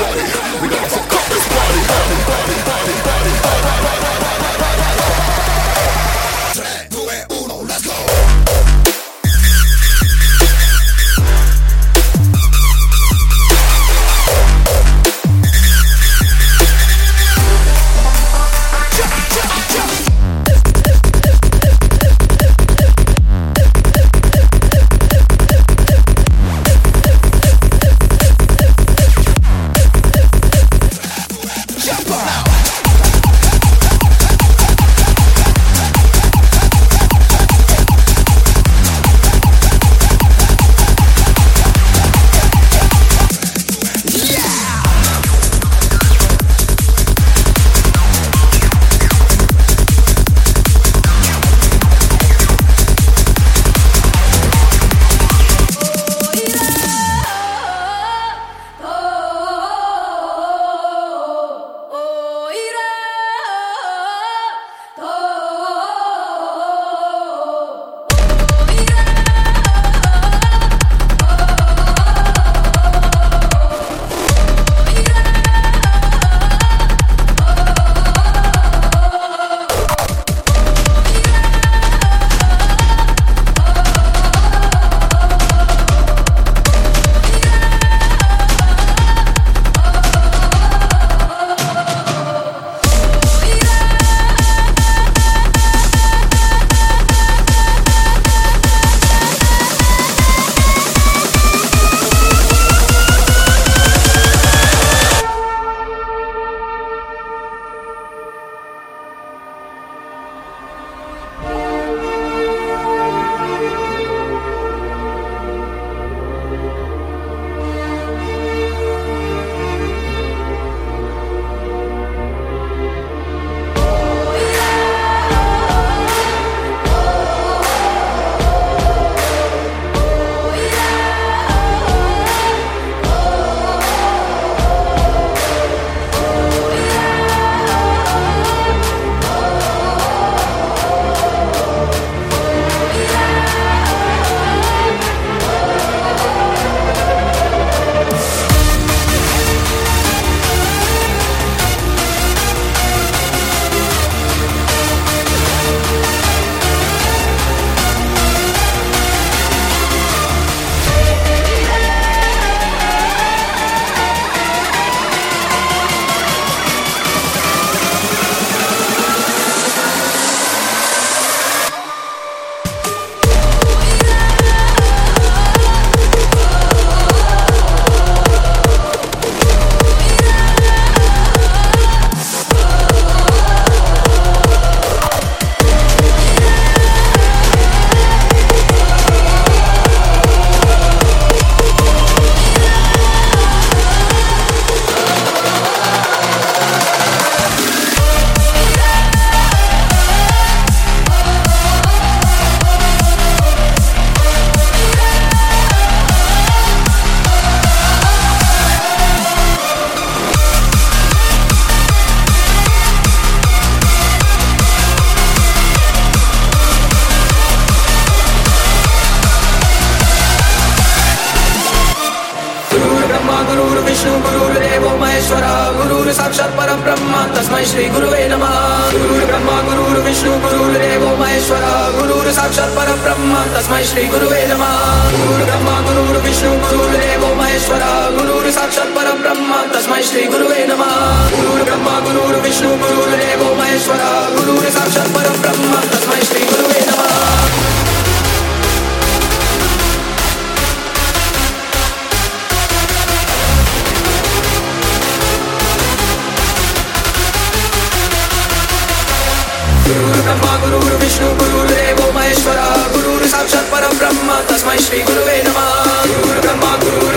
just गुरुर् Vishnu गुरुर्देवो महेश्वरः गुरुर् साक्षात् परब्रह्म तस्मै श्रीगुरुवे नमः गुरुर्ब्रह्मा गुरु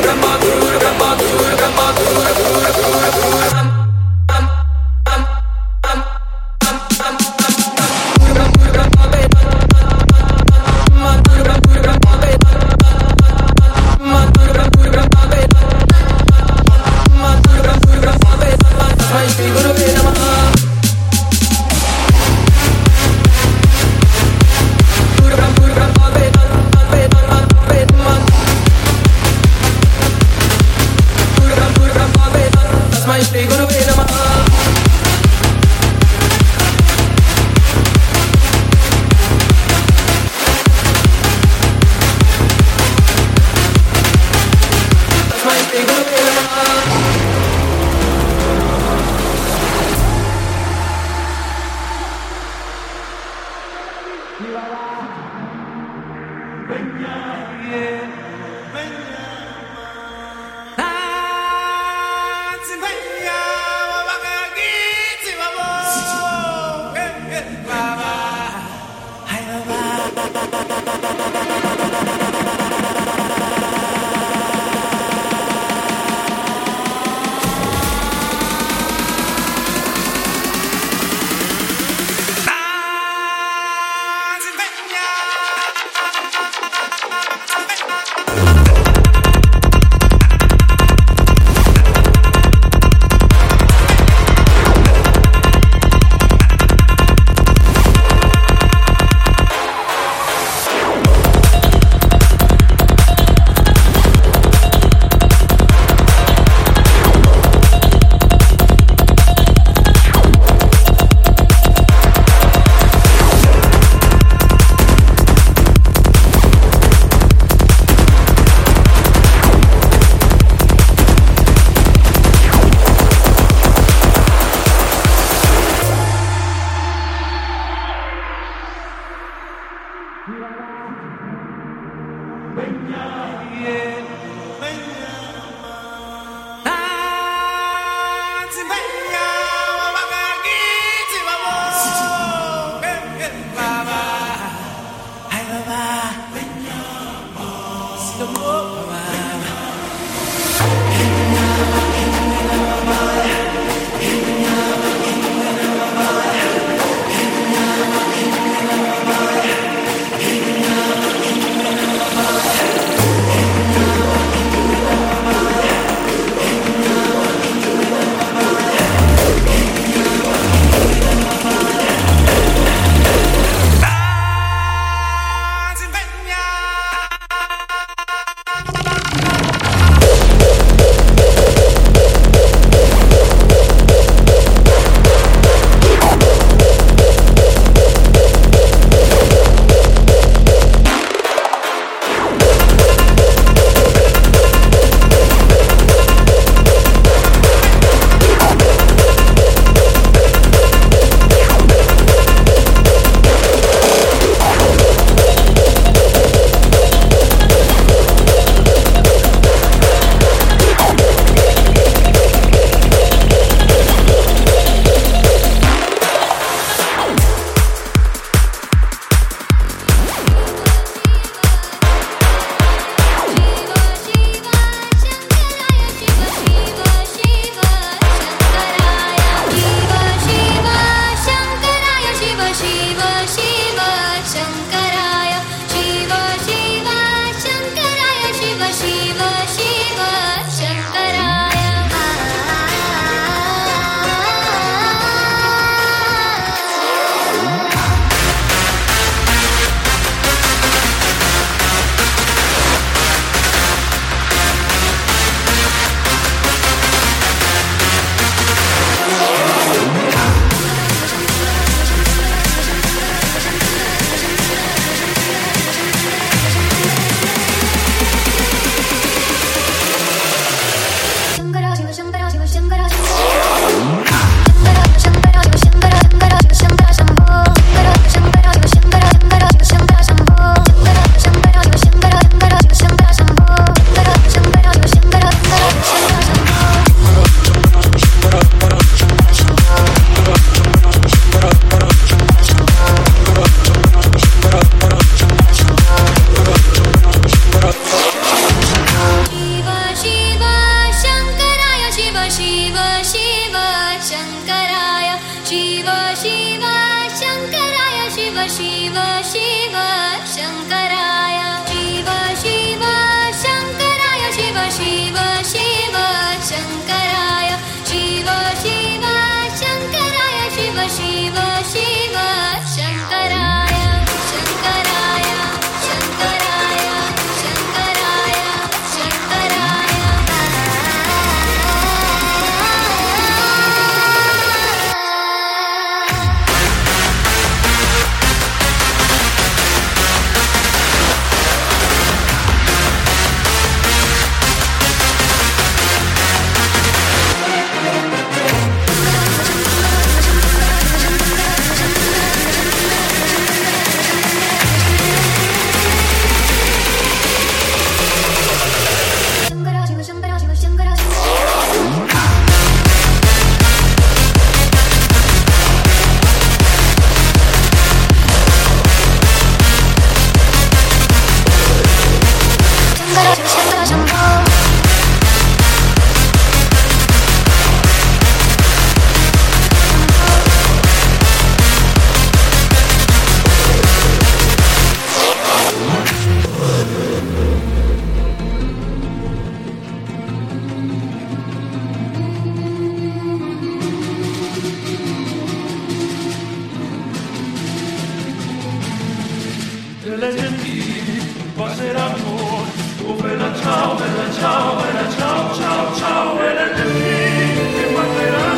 le gentili passeranno. Oh bella ciao, bella ciao, bella ciao, ciao, ciao, e le gentili che passeranno.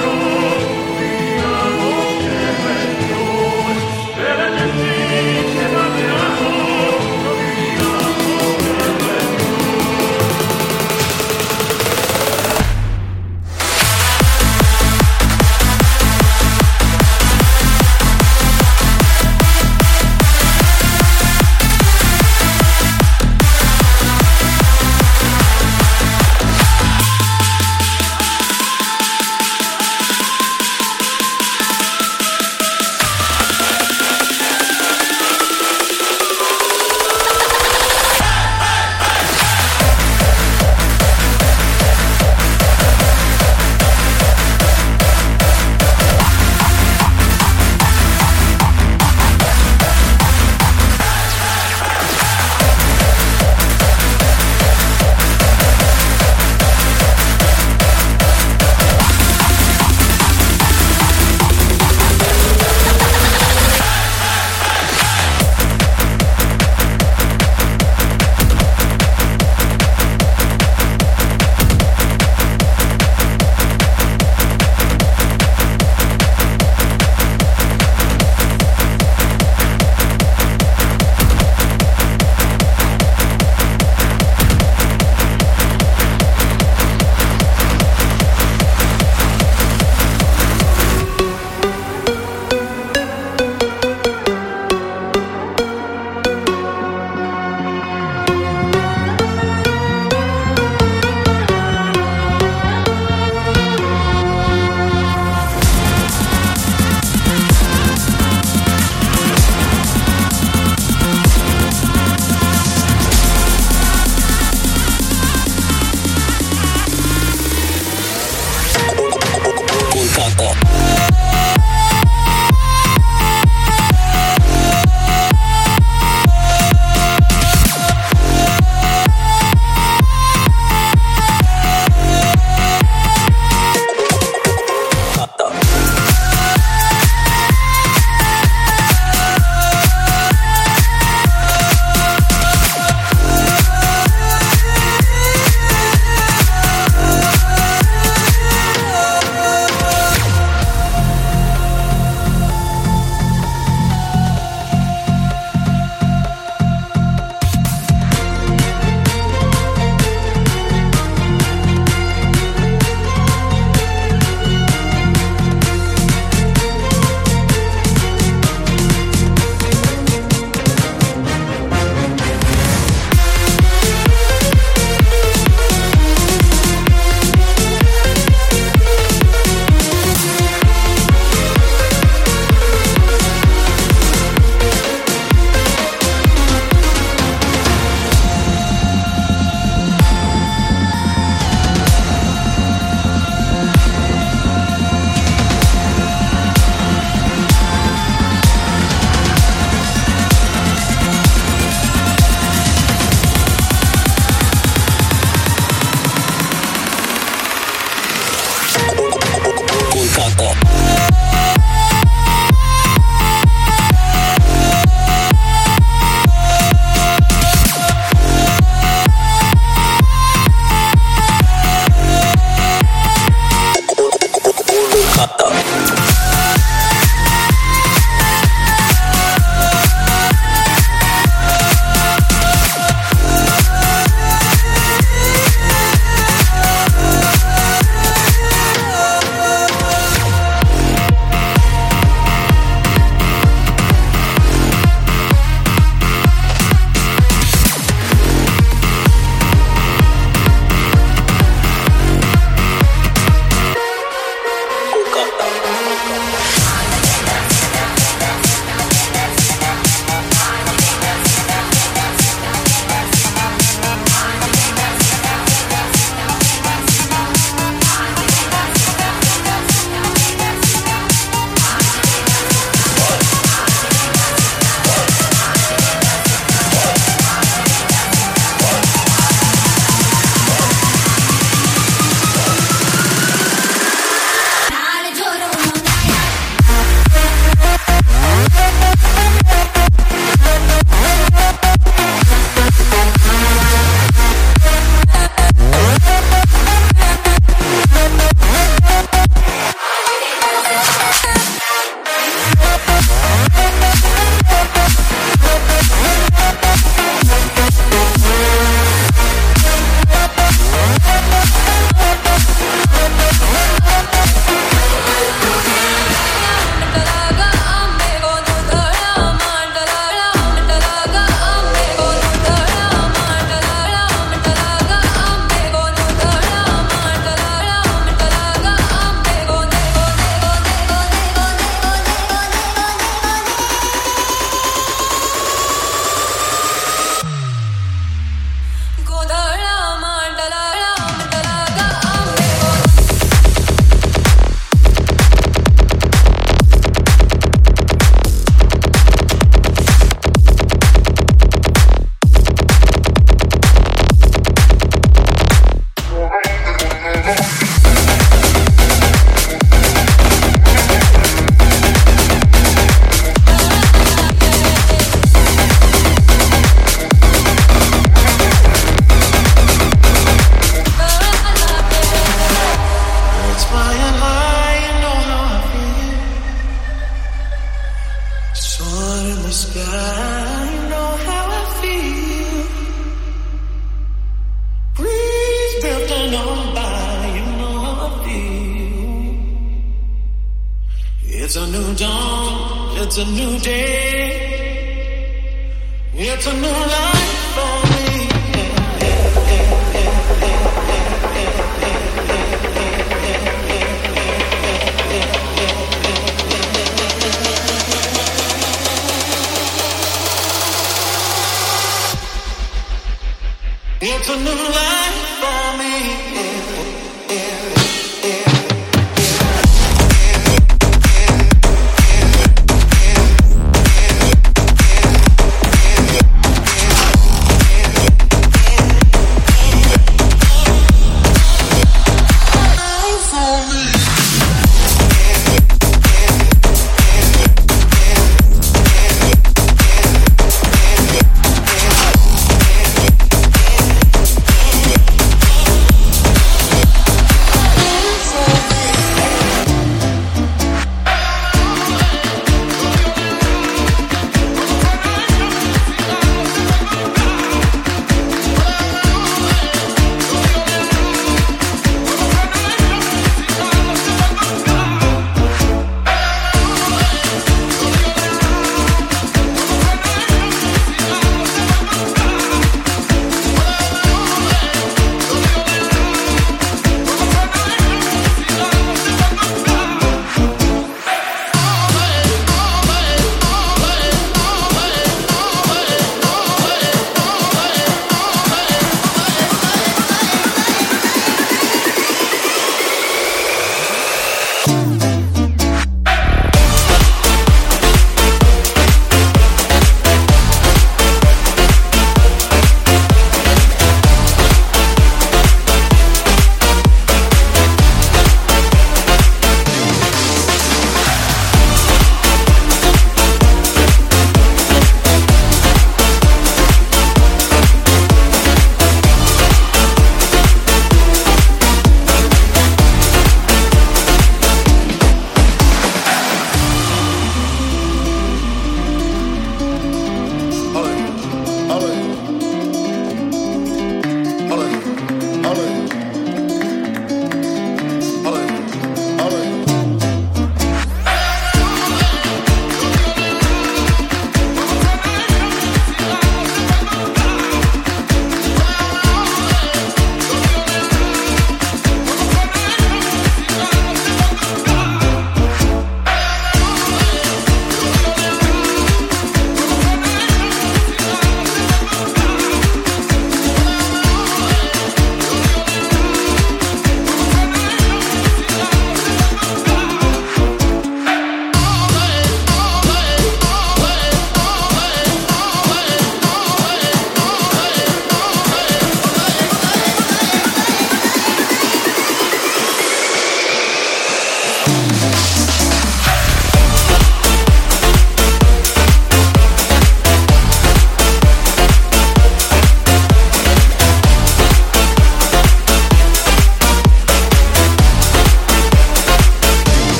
It's a new life for me.